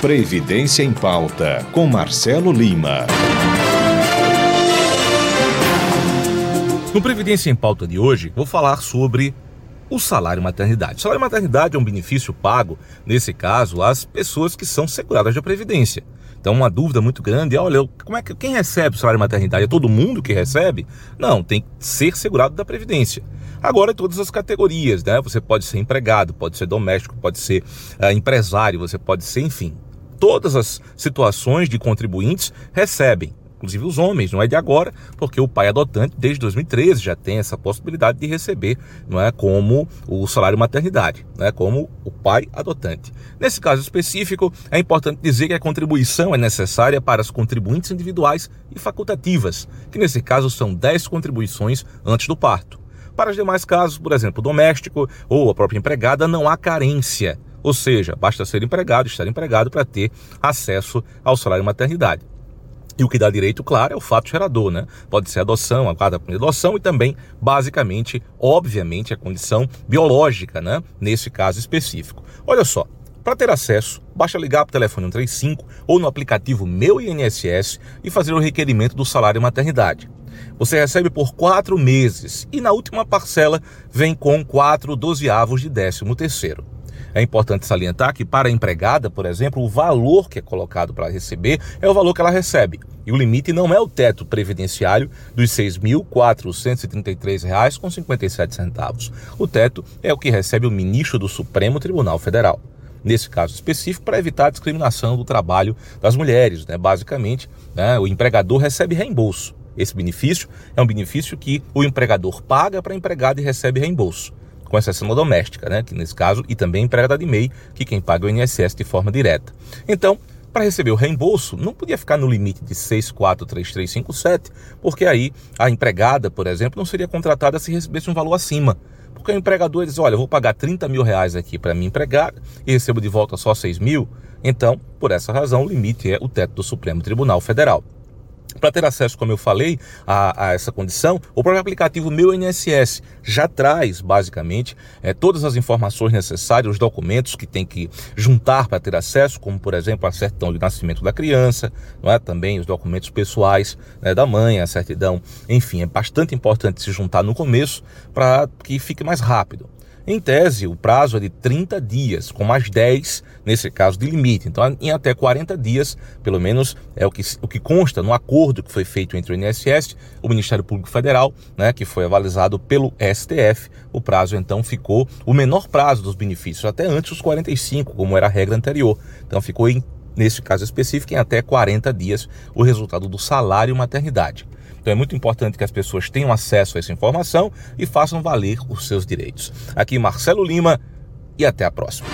Previdência em Pauta, com Marcelo Lima. No Previdência em Pauta de hoje, vou falar sobre o salário maternidade. O salário maternidade é um benefício pago, nesse caso, às pessoas que são seguradas da Previdência. Então, uma dúvida muito grande é: olha, como é que quem recebe o salário maternidade? É todo mundo que recebe? Não, tem que ser segurado da Previdência. Agora, todas as categorias, né? Você pode ser empregado, pode ser doméstico, pode ser uh, empresário, você pode ser, enfim, todas as situações de contribuintes recebem inclusive os homens, não é de agora, porque o pai adotante desde 2013 já tem essa possibilidade de receber, não é como o salário maternidade, não é como o pai adotante. Nesse caso específico, é importante dizer que a contribuição é necessária para as contribuintes individuais e facultativas, que nesse caso são 10 contribuições antes do parto. Para os demais casos, por exemplo, doméstico ou a própria empregada, não há carência. Ou seja, basta ser empregado, estar empregado para ter acesso ao salário maternidade. E o que dá direito, claro, é o fato gerador, né? Pode ser adoção, a guarda por adoção e também, basicamente, obviamente, a condição biológica, né? Nesse caso específico. Olha só, para ter acesso, basta ligar para o telefone 135 ou no aplicativo Meu INSS e fazer o requerimento do salário maternidade. Você recebe por quatro meses e na última parcela vem com quatro dozeavos de décimo terceiro. É importante salientar que para a empregada, por exemplo, o valor que é colocado para receber é o valor que ela recebe. E o limite não é o teto previdenciário dos R$ 6.433,57. O teto é o que recebe o ministro do Supremo Tribunal Federal. Nesse caso específico, para evitar a discriminação do trabalho das mulheres. Né? Basicamente, né, o empregador recebe reembolso. Esse benefício é um benefício que o empregador paga para a empregada e recebe reembolso com exceção da doméstica, né, que nesse caso, e também empregada de MEI, que quem paga o INSS de forma direta. Então, para receber o reembolso, não podia ficar no limite de 643357, porque aí a empregada, por exemplo, não seria contratada se recebesse um valor acima. Porque o empregador diz, olha, eu vou pagar 30 mil reais aqui para minha empregada e recebo de volta só 6 mil. Então, por essa razão, o limite é o teto do Supremo Tribunal Federal. Para ter acesso, como eu falei, a, a, essa condição, o próprio aplicativo Meu INSS já traz, basicamente, é, todas as informações necessárias, os documentos que tem que juntar para ter acesso, como, por exemplo, a certidão de nascimento da criança, não é? também os documentos pessoais né, da mãe, a certidão. Enfim, é bastante importante se juntar no começo para que fique mais rápido. Em tese, o prazo é de 30 dias, com mais 10 nesse caso de limite. Então, em até 40 dias, pelo menos é o que, o que consta no acordo que foi feito entre o INSS, o Ministério Público Federal, né, que foi avalizado pelo STF. O prazo então ficou o menor prazo dos benefícios, até antes dos 45, como era a regra anterior. Então, ficou em nesse caso específico, em até 40 dias, o resultado do salário maternidade. Então é muito importante que as pessoas tenham acesso a essa informação e façam valer os seus direitos. Aqui Marcelo Lima e até a próxima.